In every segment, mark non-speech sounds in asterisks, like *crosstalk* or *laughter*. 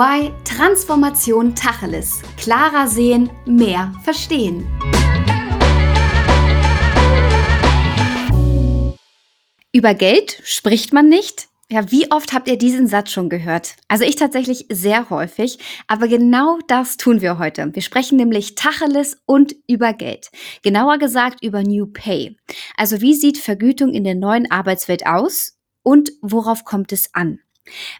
EY Transformation Tacheles. Klarer sehen, mehr verstehen. Über Geld spricht man nicht. Ja, wie oft habt ihr diesen Satz schon gehört? Also ich tatsächlich sehr häufig, aber genau das tun wir heute. Wir sprechen nämlich Tacheles und über Geld. Genauer gesagt über New Pay. Also wie sieht Vergütung in der neuen Arbeitswelt aus und worauf kommt es an?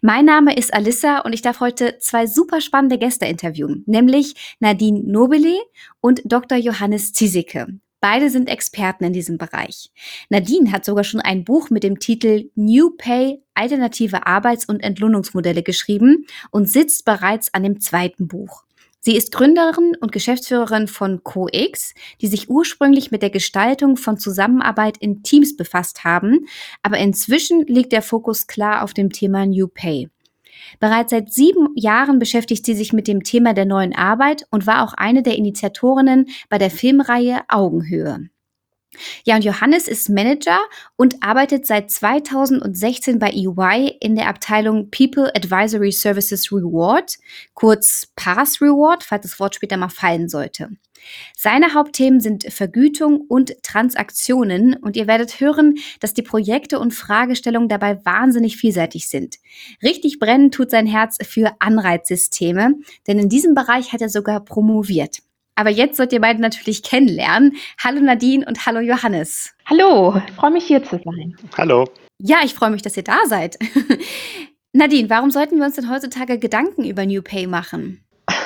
Mein Name ist Alissa und ich darf heute zwei super spannende Gäste interviewen, nämlich Nadine Nobele und Dr. Johannes Ziesecke. Beide sind Experten in diesem Bereich. Nadine hat sogar schon ein Buch mit dem Titel New Pay Alternative Arbeits- und Entlohnungsmodelle geschrieben und sitzt bereits an dem zweiten Buch. Sie ist Gründerin und Geschäftsführerin von CoX, die sich ursprünglich mit der Gestaltung von Zusammenarbeit in Teams befasst haben, aber inzwischen liegt der Fokus klar auf dem Thema New Pay. Bereits seit sieben Jahren beschäftigt sie sich mit dem Thema der neuen Arbeit und war auch eine der Initiatorinnen bei der Filmreihe Augenhöhe. Ja, und Johannes ist Manager und arbeitet seit 2016 bei EY in der Abteilung People Advisory Services Reward, kurz Pass Reward, falls das Wort später mal fallen sollte. Seine Hauptthemen sind Vergütung und Transaktionen und ihr werdet hören, dass die Projekte und Fragestellungen dabei wahnsinnig vielseitig sind. Richtig brennen tut sein Herz für Anreizsysteme, denn in diesem Bereich hat er sogar promoviert. Aber jetzt sollt ihr beide natürlich kennenlernen. Hallo Nadine und hallo Johannes. Hallo, ich freue mich hier zu sein. Hallo. Ja, ich freue mich, dass ihr da seid. *laughs* Nadine, warum sollten wir uns denn heutzutage Gedanken über New Pay machen? *laughs*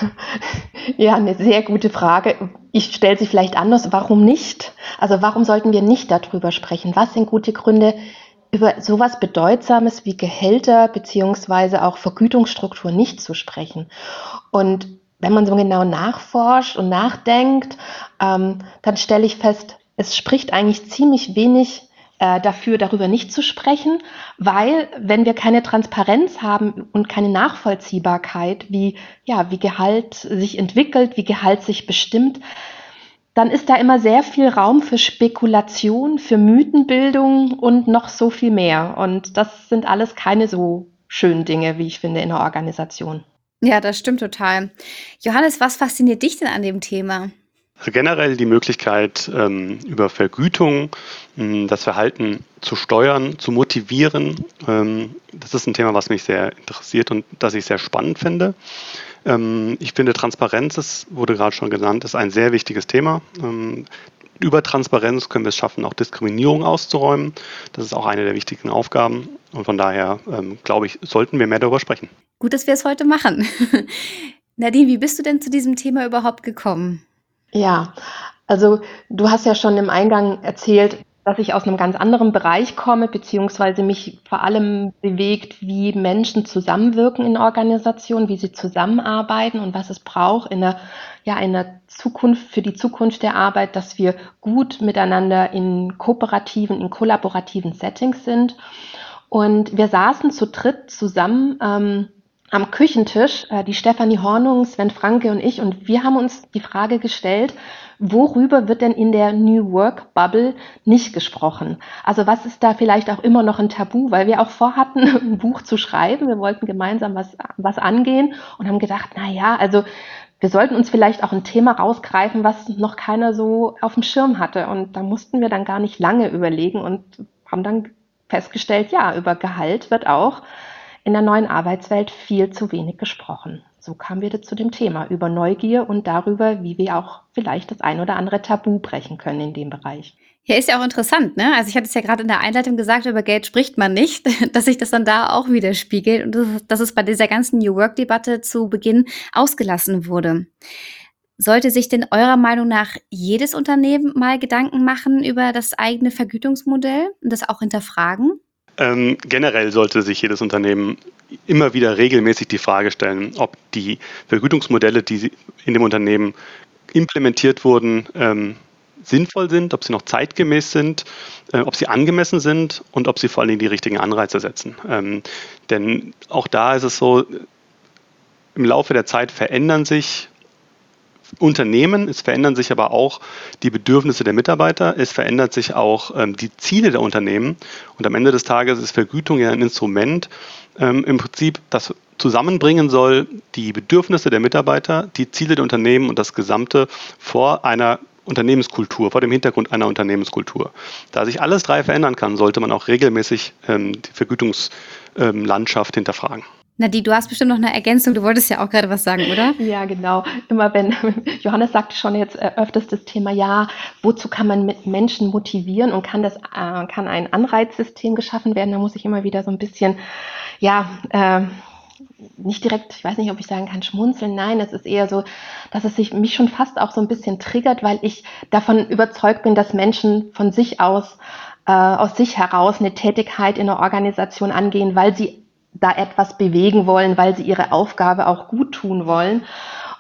Ja, eine sehr gute Frage. Ich stelle sie vielleicht anders. Warum nicht? Also warum sollten wir nicht darüber sprechen? Was sind gute Gründe, über sowas Bedeutsames wie Gehälter beziehungsweise auch Vergütungsstruktur nicht zu sprechen? Und wenn man so genau nachforscht und nachdenkt, ähm, dann stelle ich fest, es spricht eigentlich ziemlich wenig äh, dafür, darüber nicht zu sprechen, weil wenn wir keine Transparenz haben und keine Nachvollziehbarkeit, wie, ja, wie Gehalt sich entwickelt, wie Gehalt sich bestimmt, dann ist da immer sehr viel Raum für Spekulation, für Mythenbildung und noch so viel mehr. Und das sind alles keine so schönen Dinge, wie ich finde, in der Organisation. Ja, das stimmt total. Johannes, was fasziniert dich denn an dem Thema? Also generell die Möglichkeit, ähm, über Vergütung ähm, das Verhalten zu steuern, zu motivieren. Ähm, das ist ein Thema, was mich sehr interessiert und das ich sehr spannend finde. Ähm, ich finde, Transparenz, das wurde gerade schon genannt, ist ein sehr wichtiges Thema. Über Transparenz können wir es schaffen, auch Diskriminierung auszuräumen. Das ist auch eine der wichtigen Aufgaben. Und von daher, glaube ich, sollten wir mehr darüber sprechen. Gut, dass wir es heute machen. *laughs* Nadine, wie bist du denn zu diesem Thema überhaupt gekommen? Ja, also du hast ja schon im Eingang erzählt, dass ich aus einem ganz anderen Bereich komme, beziehungsweise mich vor allem bewegt, wie Menschen zusammenwirken in Organisationen, wie sie zusammenarbeiten und was es braucht in der, ja, in der Zukunft, für die Zukunft der Arbeit, dass wir gut miteinander in kooperativen, in kollaborativen Settings sind. Und wir saßen zu dritt zusammen ähm, am Küchentisch, äh, die Stefanie Hornung, Sven Franke und ich, und wir haben uns die Frage gestellt, worüber wird denn in der New Work Bubble nicht gesprochen? Also was ist da vielleicht auch immer noch ein Tabu, weil wir auch vorhatten, *laughs* ein Buch zu schreiben. Wir wollten gemeinsam was, was angehen und haben gedacht, na ja, also wir sollten uns vielleicht auch ein Thema rausgreifen, was noch keiner so auf dem Schirm hatte. Und da mussten wir dann gar nicht lange überlegen und haben dann festgestellt, ja, über Gehalt wird auch in der neuen Arbeitswelt viel zu wenig gesprochen. So kamen wir zu dem Thema über Neugier und darüber, wie wir auch vielleicht das ein oder andere Tabu brechen können in dem Bereich. Ja, ist ja auch interessant, ne? Also ich hatte es ja gerade in der Einleitung gesagt, über Geld spricht man nicht, *laughs* dass sich das dann da auch widerspiegelt und dass es bei dieser ganzen New Work-Debatte zu Beginn ausgelassen wurde. Sollte sich denn eurer Meinung nach jedes Unternehmen mal Gedanken machen über das eigene Vergütungsmodell und das auch hinterfragen? Ähm, generell sollte sich jedes Unternehmen immer wieder regelmäßig die Frage stellen, ob die Vergütungsmodelle, die in dem Unternehmen implementiert wurden, ähm, sinnvoll sind, ob sie noch zeitgemäß sind, äh, ob sie angemessen sind und ob sie vor allen Dingen die richtigen Anreize setzen. Ähm, denn auch da ist es so, im Laufe der Zeit verändern sich Unternehmen, es verändern sich aber auch die Bedürfnisse der Mitarbeiter, es verändert sich auch ähm, die Ziele der Unternehmen und am Ende des Tages ist Vergütung ja ein Instrument, ähm, im Prinzip das zusammenbringen soll die Bedürfnisse der Mitarbeiter, die Ziele der Unternehmen und das Gesamte vor einer Unternehmenskultur, vor dem Hintergrund einer Unternehmenskultur. Da sich alles drei verändern kann, sollte man auch regelmäßig ähm, die Vergütungslandschaft hinterfragen. Nadi, du hast bestimmt noch eine Ergänzung. Du wolltest ja auch gerade was sagen, oder? Ja, genau. Immer wenn *laughs* Johannes sagte schon jetzt äh, öfters das Thema, ja, wozu kann man mit Menschen motivieren und kann das, äh, kann ein Anreizsystem geschaffen werden? Da muss ich immer wieder so ein bisschen, ja, äh, nicht direkt, ich weiß nicht, ob ich sagen kann, schmunzeln. Nein, es ist eher so, dass es sich mich schon fast auch so ein bisschen triggert, weil ich davon überzeugt bin, dass Menschen von sich aus, äh, aus sich heraus eine Tätigkeit in der Organisation angehen, weil sie da etwas bewegen wollen, weil sie ihre Aufgabe auch gut tun wollen.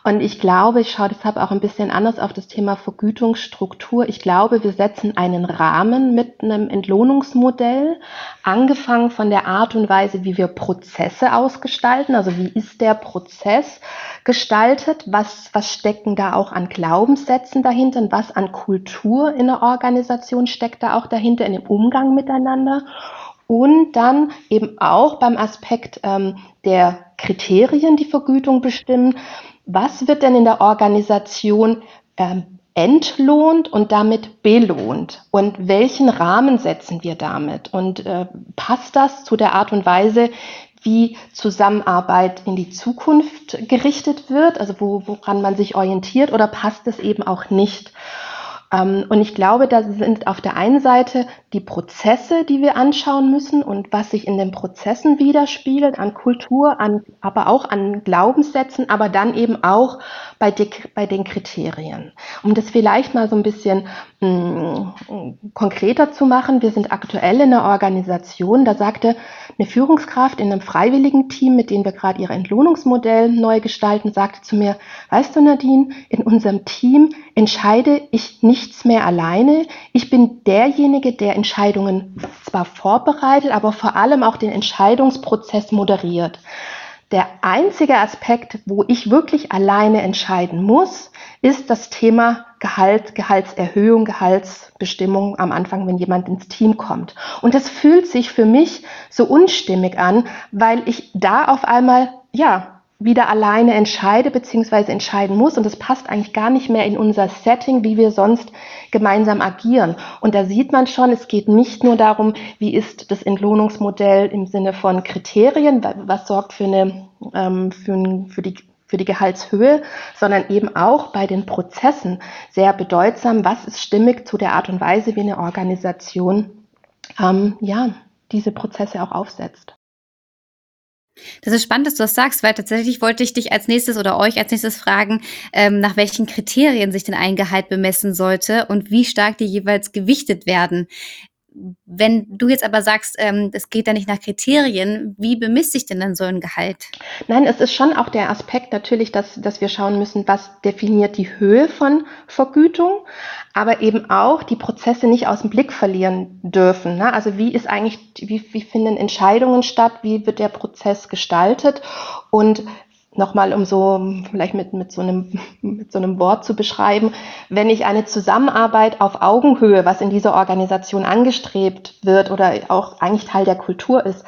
Und ich glaube, ich schaue deshalb auch ein bisschen anders auf das Thema Vergütungsstruktur. Ich glaube, wir setzen einen Rahmen mit einem Entlohnungsmodell, angefangen von der Art und Weise, wie wir Prozesse ausgestalten. Also wie ist der Prozess gestaltet? Was, was stecken da auch an Glaubenssätzen dahinter? Und was an Kultur in der Organisation steckt da auch dahinter in dem Umgang miteinander? Und dann eben auch beim Aspekt ähm, der Kriterien, die Vergütung bestimmen. Was wird denn in der Organisation ähm, entlohnt und damit belohnt? Und welchen Rahmen setzen wir damit? Und äh, passt das zu der Art und Weise, wie Zusammenarbeit in die Zukunft gerichtet wird, also wo, woran man sich orientiert, oder passt es eben auch nicht? Ähm, und ich glaube, da sind auf der einen Seite die Prozesse, die wir anschauen müssen und was sich in den Prozessen widerspiegelt, an Kultur, an, aber auch an Glaubenssätzen, aber dann eben auch bei, die, bei den Kriterien. Um das vielleicht mal so ein bisschen mh, mm, konkreter zu machen, wir sind aktuell in einer Organisation, da sagte eine Führungskraft in einem freiwilligen Team, mit dem wir gerade ihr Entlohnungsmodell neu gestalten, sagte zu mir, weißt du Nadine, in unserem Team entscheide ich nichts mehr alleine. Ich bin derjenige, der Entscheidungen zwar vorbereitet, aber vor allem auch den Entscheidungsprozess moderiert. Der einzige Aspekt, wo ich wirklich alleine entscheiden muss, ist das Thema Gehalt, Gehaltserhöhung, Gehaltsbestimmung am Anfang, wenn jemand ins Team kommt. Und das fühlt sich für mich so unstimmig an, weil ich da auf einmal, ja, wieder alleine entscheide bzw. entscheiden muss. Und das passt eigentlich gar nicht mehr in unser Setting, wie wir sonst gemeinsam agieren. Und da sieht man schon, es geht nicht nur darum, wie ist das Entlohnungsmodell im Sinne von Kriterien, was sorgt für, eine, ähm, für, für die für die Gehaltshöhe, sondern eben auch bei den Prozessen sehr bedeutsam, was ist stimmig zu der Art und Weise, wie eine Organisation ähm, ja, diese Prozesse auch aufsetzt. Das ist spannend, dass du das sagst, weil tatsächlich wollte ich dich als nächstes oder euch als nächstes fragen, ähm, nach welchen Kriterien sich denn ein Gehalt bemessen sollte und wie stark die jeweils gewichtet werden. Wenn du jetzt aber sagst, ähm, das geht da nicht nach Kriterien, wie bemisst sich denn dann so ein Gehalt? Nein, es ist schon auch der Aspekt natürlich, dass, dass wir schauen müssen, was definiert die Höhe von Vergütung, aber eben auch die Prozesse nicht aus dem Blick verlieren dürfen. Ne? Also wie ist eigentlich, wie, wie finden Entscheidungen statt, wie wird der Prozess gestaltet und nochmal um so vielleicht mit, mit, so einem, mit so einem Wort zu beschreiben, wenn ich eine Zusammenarbeit auf Augenhöhe, was in dieser Organisation angestrebt wird oder auch eigentlich Teil der Kultur ist,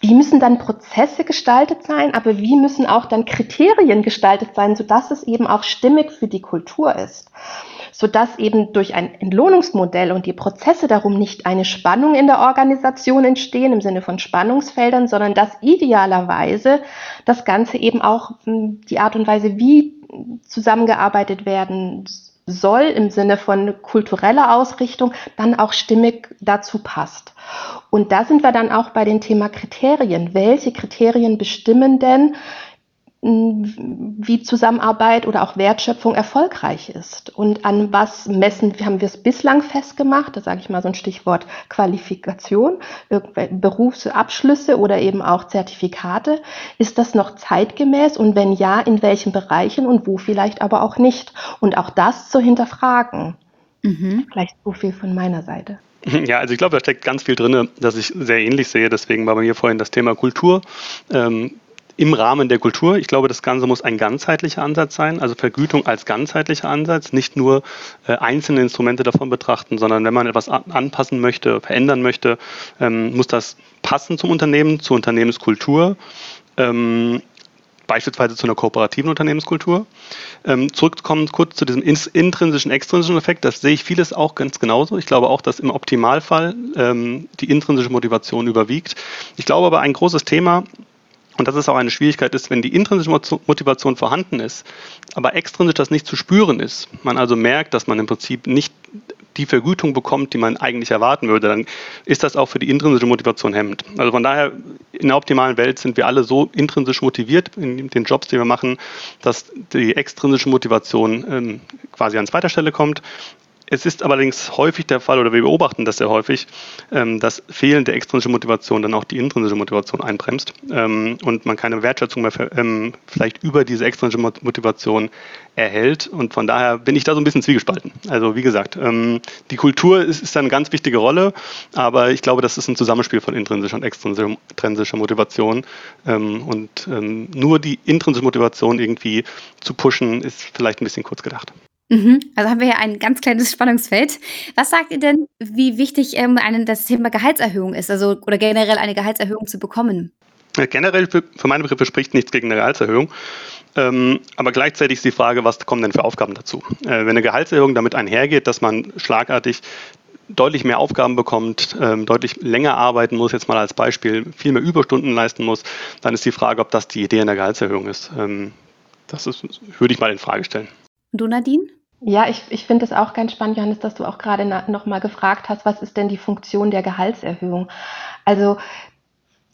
wie müssen dann Prozesse gestaltet sein, aber wie müssen auch dann Kriterien gestaltet sein, sodass es eben auch stimmig für die Kultur ist? Sodass eben durch ein Entlohnungsmodell und die Prozesse darum nicht eine Spannung in der Organisation entstehen im Sinne von Spannungsfeldern, sondern dass idealerweise das Ganze eben auch hm, die Art und Weise, wie zusammengearbeitet werden soll im Sinne von kultureller Ausrichtung, dann auch stimmig dazu passt. Und da sind wir dann auch bei dem Thema Kriterien. Welche Kriterien bestimmen denn wie Zusammenarbeit oder auch Wertschöpfung erfolgreich ist und an was messen, haben wir es bislang festgemacht, da sage ich mal so ein Stichwort Qualifikation, Berufsabschlüsse oder eben auch Zertifikate, ist das noch zeitgemäß und wenn ja, in welchen Bereichen und wo vielleicht aber auch nicht und auch das zu hinterfragen. Mhm. Vielleicht so viel von meiner Seite. *laughs* Ja, also ich glaube, da steckt ganz viel drin, das ich sehr ähnlich sehe. Deswegen war bei mir vorhin das Thema Kultur. Ähm, im Rahmen der Kultur. Ich glaube, das Ganze muss ein ganzheitlicher Ansatz sein, also Vergütung als ganzheitlicher Ansatz, nicht nur äh, einzelne Instrumente davon betrachten, sondern wenn man etwas anpassen möchte, verändern möchte, ähm, muss das passen zum Unternehmen, zur Unternehmenskultur. Ähm, beispielsweise zu einer kooperativen Unternehmenskultur. Ähm, zurückkommen kurz zu diesem intrinsischen, extrinsischen Effekt, das sehe ich vieles auch ganz genauso. Ich glaube auch, dass im Optimalfall ähm, die intrinsische Motivation überwiegt. Ich glaube aber, ein großes Thema, und das ist auch eine Schwierigkeit, ist, wenn die intrinsische Motivation vorhanden ist, aber extrinsisch das nicht zu spüren ist, man also merkt, dass man im Prinzip nicht die Vergütung bekommt, die man eigentlich erwarten würde, dann ist das auch für die intrinsische Motivation hemmend. Also von daher, in der optimalen Welt sind wir alle so intrinsisch motiviert in den Jobs, die wir machen, dass die extrinsische Motivation ähm, quasi an zweiter Stelle kommt. Es ist allerdings häufig der Fall, oder wir beobachten das sehr häufig, ähm, dass fehlende extrinsische Motivation dann auch die intrinsische Motivation einbremst ähm, und man keine Wertschätzung mehr ähm, vielleicht über diese extrinsische Motivation erhält. Und von daher bin ich da so ein bisschen zwiegespalten. Also wie gesagt, die Kultur ist, ist eine ganz wichtige Rolle, aber ich glaube, das ist ein Zusammenspiel von intrinsischer und extrinsischer Motivation. und nur die intrinsische Motivation irgendwie zu pushen, ist vielleicht ein bisschen kurz gedacht. Mhm. Also haben wir hier ein ganz kleines Spannungsfeld. Was sagt ihr denn, wie wichtig ähm, einen das Thema Gehaltserhöhung ist, also oder generell eine Gehaltserhöhung zu bekommen? Ja, generell für, für meine Begriffe spricht nichts gegen eine Gehaltserhöhung. Ähm, aber gleichzeitig ist die Frage, was kommen denn für Aufgaben dazu? Äh, wenn eine Gehaltserhöhung damit einhergeht, dass man schlagartig deutlich mehr Aufgaben bekommt, ähm, deutlich länger arbeiten muss, jetzt mal als Beispiel, viel mehr Überstunden leisten muss, dann ist die Frage, ob das die Idee einer Gehaltserhöhung ist. Ähm, das ist, würde ich mal in Frage stellen. Und du, Nadine? Ja, ich, ich finde es auch ganz spannend, Johannes, dass du auch gerade nochmal gefragt hast, was ist denn die Funktion der Gehaltserhöhung? Also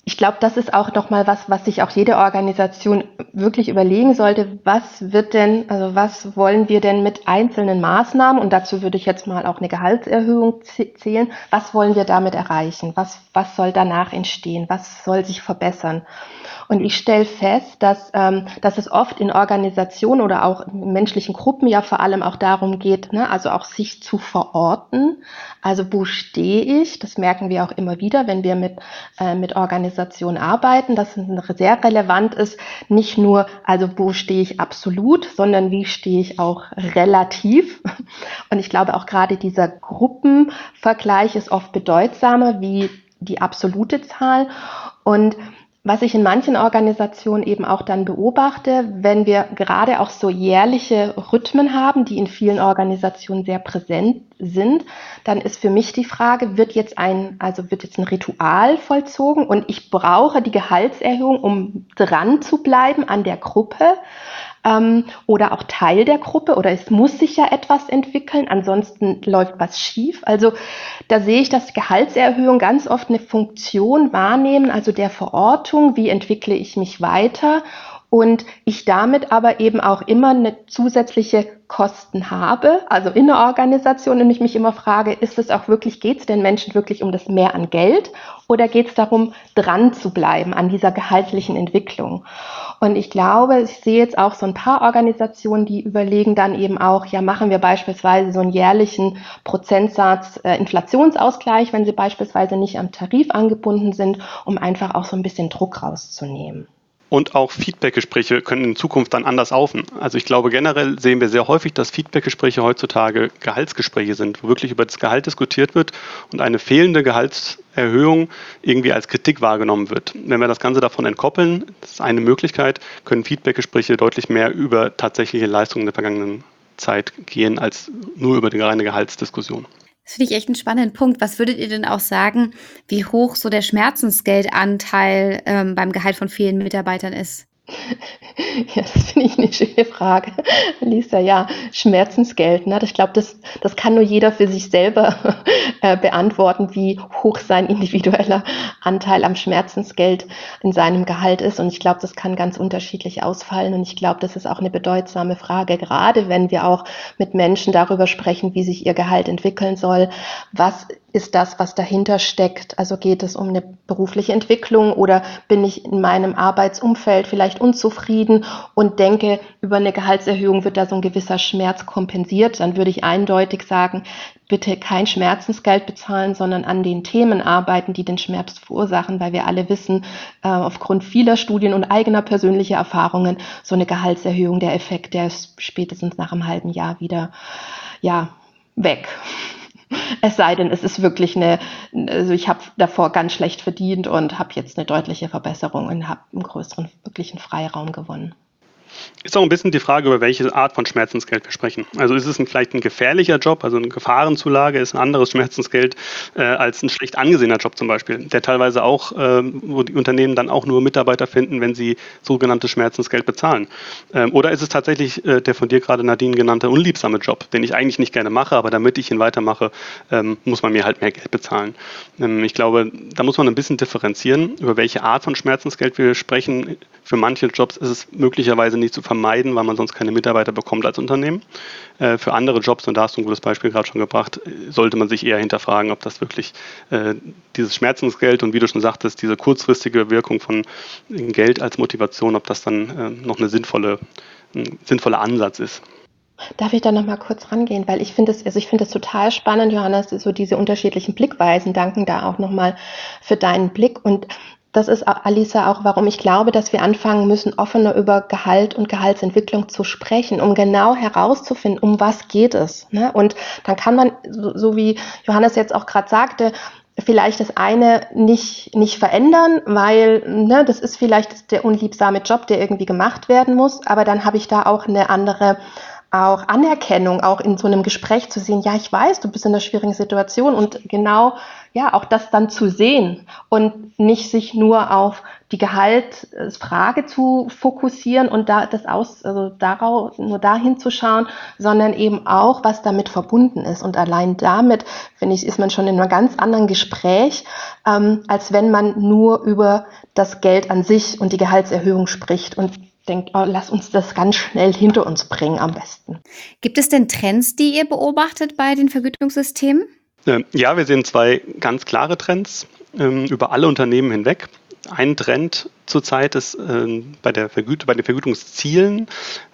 ich glaube, das ist auch nochmal was, was sich auch jede Organisation wirklich überlegen sollte. Was wird denn, also was wollen wir denn mit einzelnen Maßnahmen, und dazu würde ich jetzt mal auch eine Gehaltserhöhung zählen, was wollen wir damit erreichen? Was, was soll danach entstehen? Was soll sich verbessern? Und ich stelle fest, dass, ähm, dass es oft in Organisationen oder auch in menschlichen Gruppen ja vor allem auch darum geht, ne, also auch sich zu verorten. Also wo stehe ich? Das merken wir auch immer wieder, wenn wir mit, äh, mit Organisationen arbeiten, dass es sehr relevant ist, nicht nur, also wo stehe ich absolut, sondern wie stehe ich auch relativ. Und ich glaube auch gerade dieser Gruppenvergleich ist oft bedeutsamer wie die absolute Zahl. Und was ich in manchen Organisationen eben auch dann beobachte, wenn wir gerade auch so jährliche Rhythmen haben, die in vielen Organisationen sehr präsent sind, dann ist für mich die Frage, wird jetzt ein, also wird jetzt ein Ritual vollzogen? Und ich brauche die Gehaltserhöhung, um dran zu bleiben an der Gruppe ähm, oder auch Teil der Gruppe oder es muss sich ja etwas entwickeln, ansonsten läuft was schief. Also da sehe ich, dass Gehaltserhöhung ganz oft eine Funktion wahrnehmen, also der Verortung, wie entwickle ich mich weiter und ich damit aber eben auch immer eine zusätzliche Kosten habe, also in der Organisation und ich mich immer frage, ist es auch wirklich, geht es den Menschen wirklich um das Mehr an Geld oder geht es darum, dran zu bleiben an dieser gehaltlichen Entwicklung? Und ich glaube, ich sehe jetzt auch so ein paar Organisationen, die überlegen dann eben auch, ja, machen wir beispielsweise so einen jährlichen Prozentsatz äh, Inflationsausgleich, wenn sie beispielsweise nicht am Tarif angebunden sind, um einfach auch so ein bisschen Druck rauszunehmen. Und auch Feedbackgespräche können in Zukunft dann anders laufen. Also ich glaube generell sehen wir sehr häufig, dass Feedbackgespräche heutzutage Gehaltsgespräche sind, wo wirklich über das Gehalt diskutiert wird und eine fehlende Gehaltserhöhung irgendwie als Kritik wahrgenommen wird. Wenn wir das Ganze davon entkoppeln, das ist eine Möglichkeit, können Feedbackgespräche deutlich mehr über tatsächliche Leistungen der vergangenen Zeit gehen als nur über die reine Gehaltsdiskussion. Das finde ich echt einen spannenden Punkt. Was würdet ihr denn auch sagen, wie hoch so der Schmerzensgeldanteil ähm, beim Gehalt von vielen Mitarbeitern ist? *laughs* Ja, das finde ich eine schöne Frage. Lisa, ja, Schmerzensgeld. Ne? Ich glaube, das, das kann nur jeder für sich selber *laughs* äh, beantworten, wie hoch sein individueller Anteil am Schmerzensgeld in seinem Gehalt ist. Und ich glaube, das kann ganz unterschiedlich ausfallen. Und ich glaube, das ist auch eine bedeutsame Frage, gerade wenn wir auch mit Menschen darüber sprechen, wie sich ihr Gehalt entwickeln soll. Was ist das, was dahinter steckt? Also geht es um eine berufliche Entwicklung oder bin ich in meinem Arbeitsumfeld vielleicht unzufrieden und denke, über eine Gehaltserhöhung wird da so ein gewisser Schmerz kompensiert? Dann würde ich eindeutig sagen, bitte kein Schmerzensgeld bezahlen, sondern an den Themen arbeiten, die den Schmerz verursachen, weil wir alle wissen, äh, aufgrund vieler Studien und eigener persönlicher Erfahrungen, so eine Gehaltserhöhung, der Effekt, der ist spätestens nach einem halben Jahr wieder, ja, weg. Es sei denn, es ist wirklich eine, also ich habe davor ganz schlecht verdient und habe jetzt eine deutliche Verbesserung und habe einen größeren wirklichen Freiraum gewonnen. Ist auch ein bisschen die Frage, über welche Art von Schmerzensgeld wir sprechen. Also ist es ein, vielleicht ein gefährlicher Job, also eine Gefahrenzulage ist ein anderes Schmerzensgeld äh, als ein schlecht angesehener Job zum Beispiel, der teilweise auch, äh, wo die Unternehmen dann auch nur Mitarbeiter finden, wenn sie sogenanntes Schmerzensgeld bezahlen. Ähm, oder ist es tatsächlich äh, der von dir gerade Nadine genannte unliebsame Job, den ich eigentlich nicht gerne mache, aber damit ich ihn weitermache, ähm, muss man mir halt mehr Geld bezahlen. Ähm, ich glaube, da muss man ein bisschen differenzieren, über welche Art von Schmerzensgeld wir sprechen. Für manche Jobs ist es möglicherweise nicht zu vermeiden, weil man sonst keine Mitarbeiter bekommt als Unternehmen. Äh, für andere Jobs, und da hast du ein gutes Beispiel gerade schon gebracht, sollte man sich eher hinterfragen, ob das wirklich äh, dieses Schmerzensgeld und wie du schon sagtest, diese kurzfristige Wirkung von Geld als Motivation, ob das dann äh, noch eine sinnvolle, ein sinnvoller Ansatz ist. Darf ich da noch mal kurz rangehen, weil ich finde es, also ich finde es total spannend, Johannes, so diese unterschiedlichen Blickweisen. Danken da auch noch mal für deinen Blick und das ist, Alisa, auch warum ich glaube, dass wir anfangen müssen, offener über Gehalt und Gehaltsentwicklung zu sprechen, um genau herauszufinden, um was geht es. Ne? Und dann kann man, so, so wie Johannes jetzt auch gerade sagte, vielleicht das eine nicht, nicht verändern, weil ne, das ist vielleicht der unliebsame Job, der irgendwie gemacht werden muss, aber dann habe ich da auch eine andere auch Anerkennung, auch in so einem Gespräch zu sehen, ja, ich weiß, du bist in einer schwierigen Situation und genau, ja, auch das dann zu sehen und nicht sich nur auf die Gehaltsfrage zu fokussieren und da das aus, also darauf, nur dahin zu schauen, sondern eben auch, was damit verbunden ist. Und allein damit, finde ich, ist man schon in einem ganz anderen Gespräch, ähm, als wenn man nur über das Geld an sich und die Gehaltserhöhung spricht. Und denke, oh, lass uns das ganz schnell hinter uns bringen am besten. Gibt es denn Trends, die ihr beobachtet bei den Vergütungssystemen? Ähm, ja, wir sehen zwei ganz klare Trends ähm, über alle Unternehmen hinweg. Ein Trend zurzeit ist äh, bei, der Vergüt bei den Vergütungszielen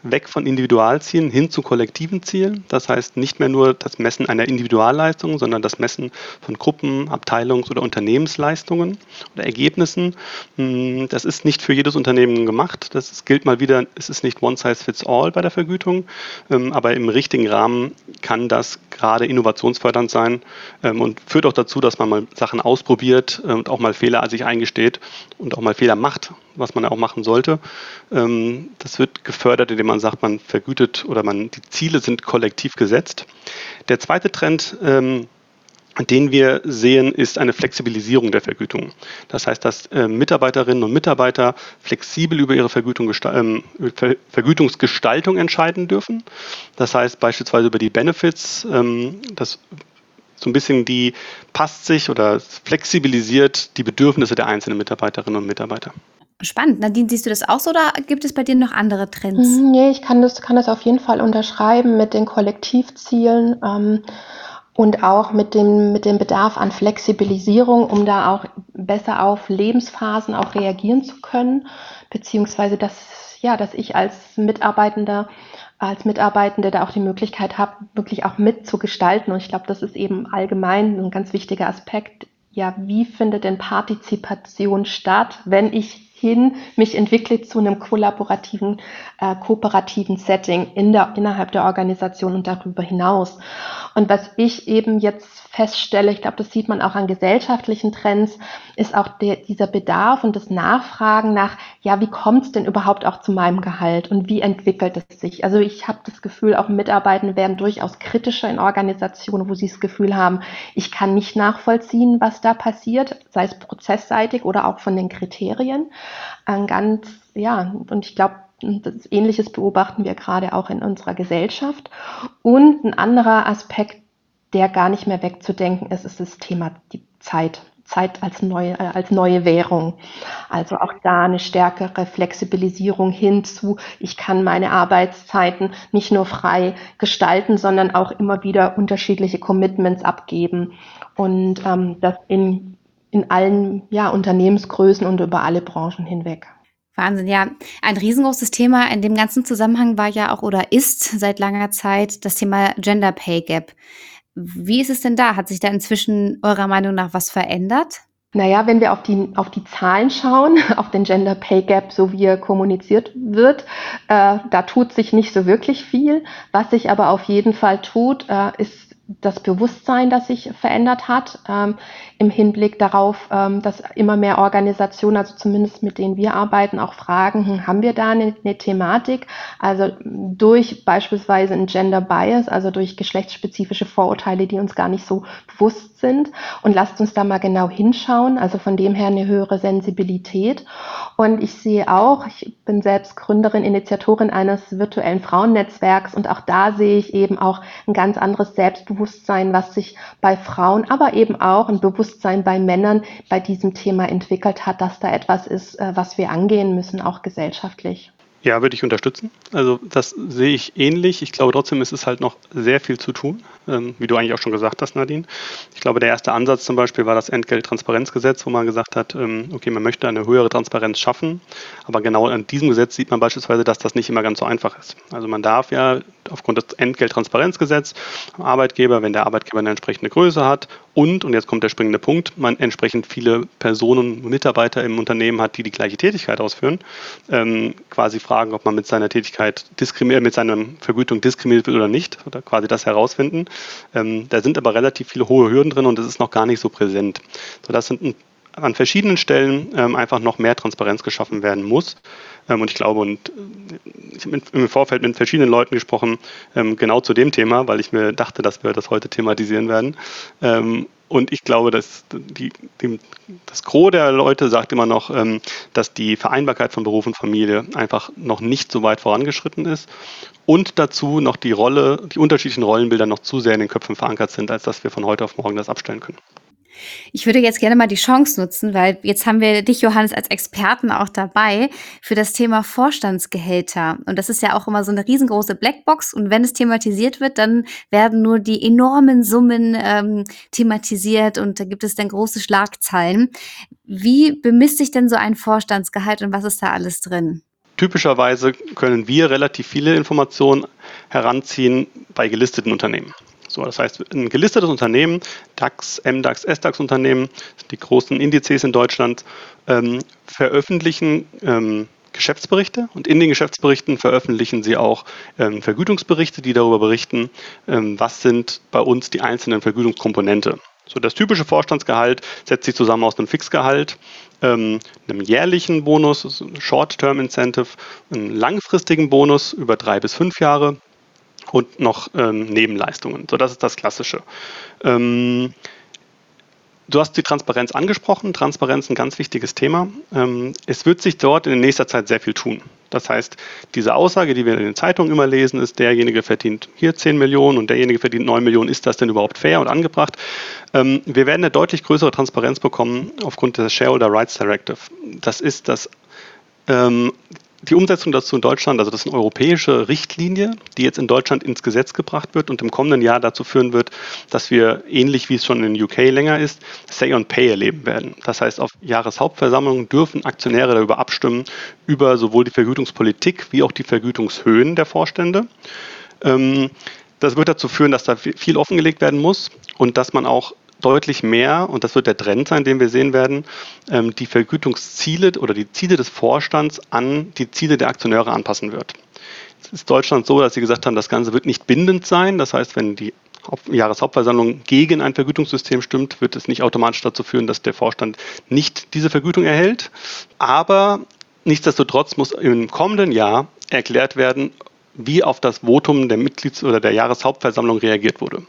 weg von Individualzielen hin zu kollektiven Zielen. Das heißt nicht mehr nur das Messen einer Individualleistung, sondern das Messen von Gruppen, Abteilungs- oder Unternehmensleistungen oder Ergebnissen. Hm, das ist nicht für jedes Unternehmen gemacht. Das gilt mal wieder, es ist nicht one size fits all bei der Vergütung, ähm, aber im richtigen Rahmen kann das gerade innovationsfördernd sein ähm, und führt auch dazu, dass man mal Sachen ausprobiert äh, und auch mal Fehler sich eingesteht und auch mal Fehler macht macht, was man auch machen sollte. Ähm, das wird gefördert, indem man sagt, man vergütet oder man, die Ziele sind kollektiv gesetzt. Der zweite Trend, ähm, den wir sehen, ist eine Flexibilisierung der Vergütung. Das heißt, dass äh, Mitarbeiterinnen und Mitarbeiter flexibel über ihre Vergütung, ähm, Ver Vergütungsgestaltung entscheiden dürfen. Das heißt beispielsweise über die Benefits, ähm, das so ein bisschen die passt sich oder flexibilisiert die Bedürfnisse der einzelnen Mitarbeiterinnen und Mitarbeiter. Spannend. Nadine, siehst du das auch so oder gibt es bei dir noch andere Trends? Mhm, nee, ich kann das, kann das auf jeden Fall unterschreiben mit den Kollektivzielen ähm, und auch mit dem, mit dem Bedarf an Flexibilisierung, um da auch besser auf Lebensphasen auch reagieren zu können, beziehungsweise dass, ja, dass ich als Mitarbeitender als Mitarbeitende da auch die Möglichkeit habe, wirklich auch mitzugestalten. Und ich glaube, das ist eben allgemein ein ganz wichtiger Aspekt. Ja, wie findet denn Partizipation statt, wenn ich hin mich entwickle zu einem kollaborativen, äh, kooperativen Setting in der, innerhalb der Organisation und darüber hinaus. Und was ich eben jetzt feststelle, ich glaube, das sieht man auch an gesellschaftlichen Trends, ist auch der, dieser Bedarf und das Nachfragen nach, ja, wie kommt es denn überhaupt auch zu meinem Gehalt und wie entwickelt es sich? Also ich habe das Gefühl, auch Mitarbeitende werden durchaus kritischer in Organisationen, wo sie das Gefühl haben, ich kann nicht nachvollziehen, was da passiert, sei es prozessseitig oder auch von den Kriterien. Ein ganz, ja, und ich glaube, das Ähnliches beobachten wir gerade auch in unserer Gesellschaft. Und ein anderer Aspekt, der gar nicht mehr wegzudenken ist, ist das Thema die Zeit. Zeit als neue, äh, als neue Währung. Also auch da eine stärkere Flexibilisierung hinzu. Ich kann meine Arbeitszeiten nicht nur frei gestalten, sondern auch immer wieder unterschiedliche Commitments abgeben. Und ähm, das in, in allen ja, Unternehmensgrößen und über alle Branchen hinweg. Wahnsinn, ja. Ein riesengroßes Thema in dem ganzen Zusammenhang war ja auch oder ist seit langer Zeit das Thema Gender Pay Gap. Wie ist es denn da? Hat sich da inzwischen eurer Meinung nach was verändert? Naja, wenn wir auf die, auf die Zahlen schauen, *laughs* auf den Gender Pay Gap, so wie er kommuniziert wird, äh, da tut sich nicht so wirklich viel. Was sich aber auf jeden Fall tut, äh, ist das Bewusstsein, das sich verändert hat, ähm, im Hinblick darauf, ähm, dass immer mehr Organisationen, also zumindest mit denen wir arbeiten, auch fragen, hm, haben wir da eine, eine, Thematik? Also durch beispielsweise ein Gender Bias, also durch geschlechtsspezifische Vorurteile, die uns gar nicht so bewusst sind. Und lasst uns da mal genau hinschauen. Also von dem her eine höhere Sensibilität. Und ich sehe auch, ich bin selbst Gründerin, Initiatorin eines virtuellen Frauennetzwerks und auch da sehe ich eben auch ein ganz anderes Selbstbewusstsein, was sich bei Frauen, aber eben auch ein Bewusstsein bei Männern bei diesem Thema entwickelt hat, dass da etwas ist, äh, was wir angehen müssen, auch gesellschaftlich. Ja, würde ich unterstützen. Also das sehe ich ähnlich. Ich glaube trotzdem ist es halt noch sehr viel zu tun, ähm, wie du eigentlich auch schon gesagt hast, Nadine. Ich glaube, der erste Ansatz zum Beispiel war das Entgelttransparenzgesetz, wo man gesagt hat, ähm, okay, man möchte eine höhere Transparenz schaffen, aber genau an diesem Gesetz sieht man beispielsweise, dass das nicht immer ganz so einfach ist. Also man darf ja aufgrund des Entgelttransparenzgesetzes Arbeitgeber, wenn der Arbeitgeber eine entsprechende Größe hat und, und jetzt kommt der springende Punkt, man entsprechend viele Personen, Mitarbeiter im Unternehmen hat, die die gleiche Tätigkeit ausführen, ähm, quasi fragen, ob man mit seiner Tätigkeit diskriminiert, mit seiner Vergütung diskriminiert wird oder nicht, oder quasi das herausfinden. Ähm, da sind aber relativ viele hohe Hürden drin und das ist noch gar nicht so präsent. So, das sind an verschiedenen Stellen ähm, einfach noch mehr Transparenz geschaffen werden muss. Ähm, und ich glaube, und äh, ich habe im Vorfeld mit verschiedenen Leuten gesprochen, ähm, genau zu dem Thema, weil ich mir dachte, dass wir das heute thematisieren werden. Und ich glaube, dass die, die, das Gros der Leute sagt immer noch, dass die Vereinbarkeit von Beruf und Familie einfach noch nicht so weit vorangeschritten ist. Und dazu noch die Rolle, die unterschiedlichen Rollenbilder noch zu sehr in den Köpfen verankert sind, als dass wir von heute auf morgen das abstellen können. Ich würde jetzt gerne mal die Chance nutzen, weil jetzt haben wir dich, Johannes, als Experten auch dabei für das Thema Vorstandsgehälter. Und das ist ja auch immer so eine riesengroße Blackbox. Und wenn es thematisiert wird, dann werden nur die enormen Summen ähm, thematisiert und da gibt es dann große Schlagzeilen. Wie bemisst sich denn so ein Vorstandsgehalt und was ist da alles drin? Typischerweise können wir relativ viele Informationen heranziehen bei gelisteten Unternehmen. So, das heißt, ein gelistetes Unternehmen, DAX, MDAX, SDAX-Unternehmen, die großen Indizes in Deutschland, ähm, veröffentlichen ähm, Geschäftsberichte und in den Geschäftsberichten veröffentlichen sie auch ähm, Vergütungsberichte, die darüber berichten, ähm, was sind bei uns die einzelnen Vergütungskomponente. So, das typische Vorstandsgehalt setzt sich zusammen aus einem Fixgehalt, ähm, einem jährlichen Bonus, Short-Term Incentive, einem langfristigen Bonus über drei bis fünf Jahre und noch ähm, Nebenleistungen. So, das ist das Klassische. Ähm, du hast die Transparenz angesprochen. Transparenz ist ein ganz wichtiges Thema. Ähm, es wird sich dort in nächster Zeit sehr viel tun. Das heißt, diese Aussage, die wir in den Zeitungen immer lesen, ist, derjenige verdient hier 10 Millionen und derjenige verdient 9 Millionen. Ist das denn überhaupt fair und angebracht? Ähm, wir werden eine deutlich größere Transparenz bekommen aufgrund des Shareholder Rights Directive. Das ist das ähm, die Umsetzung dazu in Deutschland, also das ist eine europäische Richtlinie, die jetzt in Deutschland ins Gesetz gebracht wird und im kommenden Jahr dazu führen wird, dass wir, ähnlich wie es schon in UK länger ist, Say on Pay erleben werden. Das heißt, auf Jahreshauptversammlungen dürfen Aktionäre darüber abstimmen, über sowohl die Vergütungspolitik wie auch die Vergütungshöhen der Vorstände. Ähm, das wird dazu führen, dass da viel offengelegt werden muss und dass man auch deutlich mehr, und das wird der Trend sein, den wir sehen werden, ähm, die Vergütungsziele oder die Ziele des Vorstands an die Ziele der Aktionäre anpassen wird. Es ist Deutschland so, dass sie gesagt haben, das Ganze wird nicht bindend sein. Das heißt, wenn die Jahreshauptversammlung gegen ein Vergütungssystem stimmt, wird es nicht automatisch dazu führen, dass der Vorstand nicht diese Vergütung erhält. Aber nichtsdestotrotz muss im kommenden Jahr erklärt werden, wie auf das Votum der Mitglieds- oder der Jahreshauptversammlung reagiert wurde.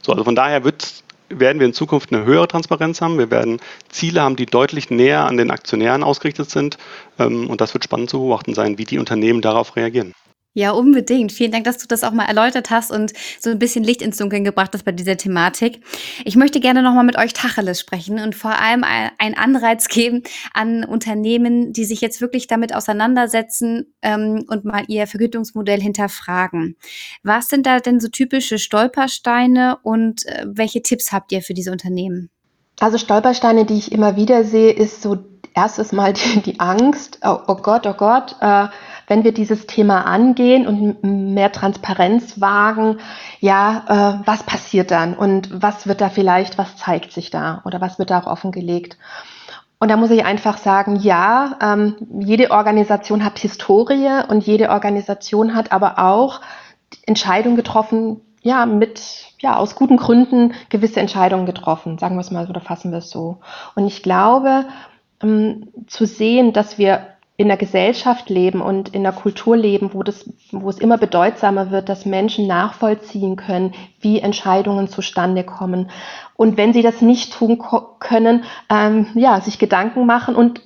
So, also von daher wird werden wir in Zukunft eine höhere Transparenz haben. Wir werden Ziele haben, die deutlich näher an den Aktionären ausgerichtet sind. Ähm, und das wird spannend zu beobachten sein, wie die Unternehmen darauf reagieren. Ja, unbedingt. Vielen Dank, dass du das auch mal erläutert hast und so ein bisschen Licht ins Dunkeln gebracht hast bei dieser Thematik. Ich möchte gerne nochmal mit euch Tacheles sprechen und vor allem einen Anreiz geben an Unternehmen, die sich jetzt wirklich damit auseinandersetzen ähm, und mal ihr Vergütungsmodell hinterfragen. Was sind da denn so typische Stolpersteine und äh, welche Tipps habt ihr für diese Unternehmen? Also Stolpersteine, die ich immer wieder sehe, ist so erstes Mal die, die Angst, oh, oh, Gott, oh Gott, äh, wenn wir dieses Thema angehen und mehr Transparenz wagen, ja, äh, was passiert dann und was wird da vielleicht, was zeigt sich da oder was wird da auch offengelegt? Und da muss ich einfach sagen, ja, ähm, jede Organisation hat Historie und jede Organisation hat aber auch Entscheidungen getroffen, ja, mit, ja, aus guten Gründen gewisse Entscheidungen getroffen, sagen wir es mal oder fassen wir es so. Und ich glaube, ähm, zu sehen, dass wir in der Gesellschaft leben und in der Kultur leben, wo, das, wo es immer bedeutsamer wird, dass Menschen nachvollziehen können, wie Entscheidungen zustande kommen. Und wenn sie das nicht tun können, ähm, ja, sich Gedanken machen und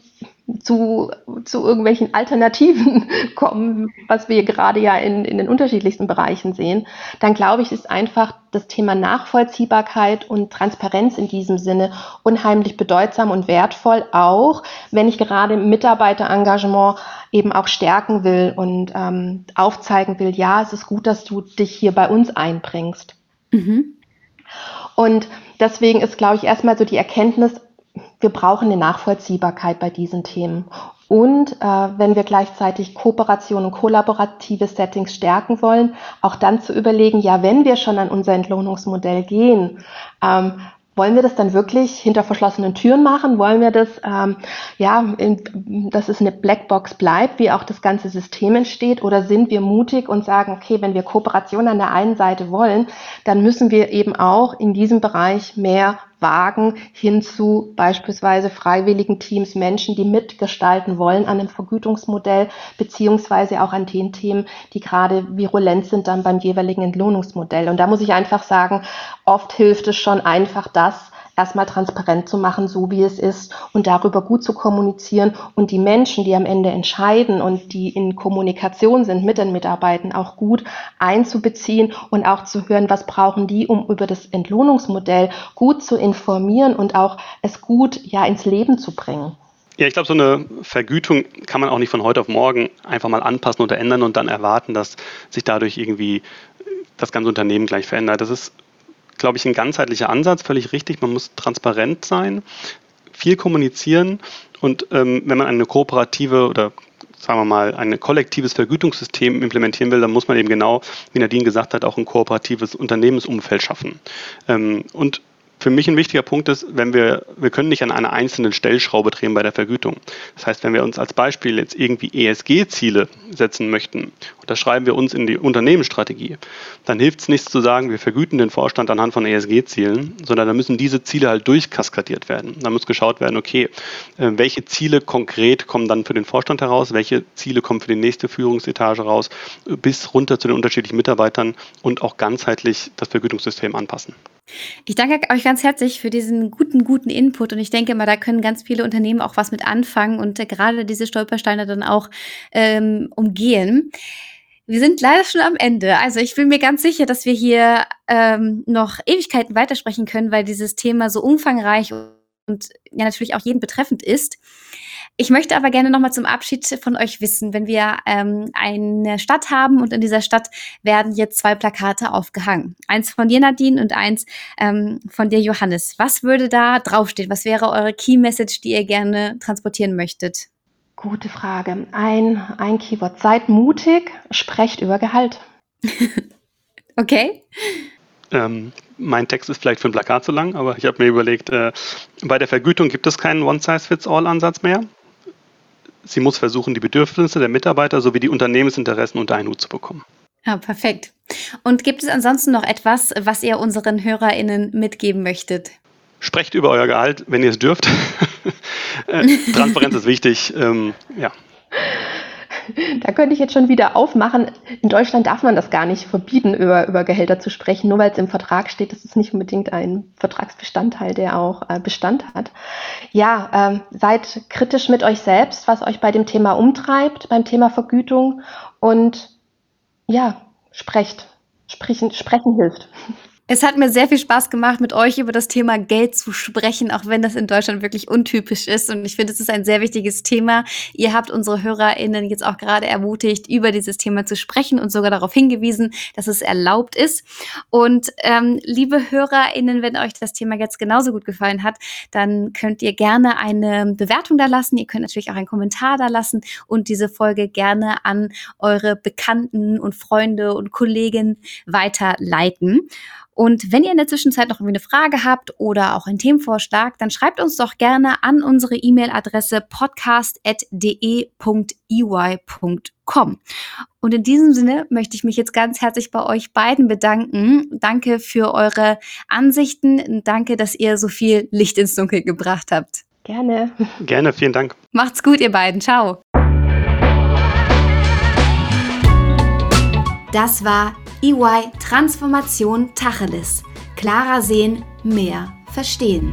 zu, zu irgendwelchen Alternativen *laughs* kommen, was wir gerade ja in, in den unterschiedlichsten Bereichen sehen, dann glaube ich, ist einfach das Thema Nachvollziehbarkeit und Transparenz in diesem Sinne unheimlich bedeutsam und wertvoll, auch wenn ich gerade Mitarbeiterengagement eben auch stärken will und ähm, aufzeigen will, ja, es ist gut, dass du dich hier bei uns einbringst. Mhm. Und deswegen ist, glaube ich, erstmal so die Erkenntnis, wir brauchen eine Nachvollziehbarkeit bei diesen Themen. Und äh, wenn wir gleichzeitig Kooperation und kollaborative Settings stärken wollen, auch dann zu überlegen, ja, wenn wir schon an unser Entlohnungsmodell gehen, ähm, wollen wir das dann wirklich hinter verschlossenen Türen machen? Wollen wir das, ähm, ja, in, dass es eine Blackbox bleibt, wie auch das ganze System entsteht? Oder sind wir mutig und sagen, okay, wenn wir Kooperation an der einen Seite wollen, dann müssen wir eben auch in diesem Bereich mehr wagen hin zu beispielsweise freiwilligen Teams, Menschen, die mitgestalten wollen an einem Vergütungsmodell, beziehungsweise auch an den Themen, die gerade virulent sind dann beim jeweiligen Entlohnungsmodell. Und da muss ich einfach sagen, oft hilft es schon einfach das, erstmal transparent zu machen, so wie es ist und darüber gut zu kommunizieren und die Menschen, die am Ende entscheiden und die in Kommunikation sind mit den Mitarbeitern, auch gut einzubeziehen und auch zu hören, was brauchen die, um über das Entlohnungsmodell gut zu informieren und auch es gut ja ins Leben zu bringen. Ja, ich glaube, so eine Vergütung kann man auch nicht von heute auf morgen einfach mal anpassen oder ändern und dann erwarten, dass sich dadurch irgendwie das ganze Unternehmen gleich verändert. Das ist glaube ich, ein ganzheitlicher Ansatz, völlig richtig. Man muss transparent sein, viel kommunizieren und ähm, wenn man eine kooperative oder sagen wir mal, ein kollektives Vergütungssystem implementieren will, dann muss man eben genau, wie Nadine gesagt hat, auch ein kooperatives Unternehmensumfeld schaffen. Ähm, und für mich ein wichtiger Punkt ist, wenn wir, wir können nicht an einer einzelnen Stellschraube drehen bei der Vergütung. Das heißt, wenn wir uns als Beispiel jetzt irgendwie ESG-Ziele setzen möchten, und das schreiben wir uns in die Unternehmensstrategie, dann hilft es nichts zu sagen, wir vergüten den Vorstand anhand von ESG-Zielen, sondern da müssen diese Ziele halt durchkaskadiert werden. Da muss geschaut werden, okay, äh, welche Ziele konkret kommen dann für den Vorstand heraus, welche Ziele kommen für die nächste Führungsetage raus, bis runter zu den unterschiedlichen Mitarbeitern und auch ganzheitlich das Vergütungssystem anpassen. Ich danke euch ganz herzlich für diesen guten, guten Input und ich denke mal, da können ganz viele Unternehmen auch was mit anfangen und äh, gerade diese Stolpersteine dann auch ähm, umgehen. Wir sind leider schon am Ende. Also ich bin mir ganz sicher, dass wir hier ähm, noch Ewigkeiten weitersprechen können, weil dieses Thema so umfangreich und ja natürlich auch jeden betreffend ist. Ich möchte aber gerne nochmal zum Abschied von euch wissen, wenn wir ähm, eine Stadt haben und in dieser Stadt werden jetzt zwei Plakate aufgehangen. Eins von dir, Nadine, und eins ähm, von dir, Johannes. Was würde da draufstehen? Was wäre eure Key Message, die ihr gerne transportieren möchtet? Gute Frage. Ein, ein Keyword. Seid mutig, sprecht über Gehalt. *laughs* okay. Ähm, mein Text ist vielleicht für ein Plakat zu lang, aber ich habe mir überlegt, äh, bei der Vergütung gibt es keinen One-Size-Fits-All-Ansatz mehr. Sie muss versuchen, die Bedürfnisse der Mitarbeiter sowie die Unternehmensinteressen unter einen Hut zu bekommen. Ja, perfekt. Und gibt es ansonsten noch etwas, was ihr unseren HörerInnen mitgeben möchtet? Sprecht über euer Gehalt, wenn ihr es dürft. *laughs* Äh, Transparenz ist wichtig. Ähm, ja. Da könnte ich jetzt schon wieder aufmachen. In Deutschland darf man das gar nicht verbieten, über, über Gehälter zu sprechen, nur weil es im Vertrag steht. Das ist nicht unbedingt ein Vertragsbestandteil, der auch äh, Bestand hat. Ja, ähm, seid kritisch mit euch selbst, was euch bei dem Thema umtreibt, beim Thema Vergütung und ja, sprecht. Sprechen, sprechen hilft. Es hat mir sehr viel Spaß gemacht, mit euch über das Thema Geld zu sprechen, auch wenn das in Deutschland wirklich untypisch ist. Und ich finde, es ist ein sehr wichtiges Thema. Ihr habt unsere HörerInnen jetzt auch gerade ermutigt, über dieses Thema zu sprechen und sogar darauf hingewiesen, dass es erlaubt ist. Und ähm, liebe HörerInnen, wenn euch das Thema jetzt genauso gut gefallen hat, dann könnt ihr gerne eine Bewertung da lassen. Ihr könnt natürlich auch einen Kommentar da lassen und diese Folge gerne an eure Bekannten und Freunde und Kollegen weiterleiten. Und wenn ihr in der Zwischenzeit noch irgendwie eine Frage habt oder auch einen Themenvorschlag, dann schreibt uns doch gerne an unsere E-Mail-Adresse podcast.de.ey.com. Und in diesem Sinne möchte ich mich jetzt ganz herzlich bei euch beiden bedanken. Danke für eure Ansichten. Danke, dass ihr so viel Licht ins Dunkel gebracht habt. Gerne. Gerne, vielen Dank. Macht's gut, ihr beiden. Ciao. Das war EY Transformation Tacheles. Klarer sehen, mehr verstehen.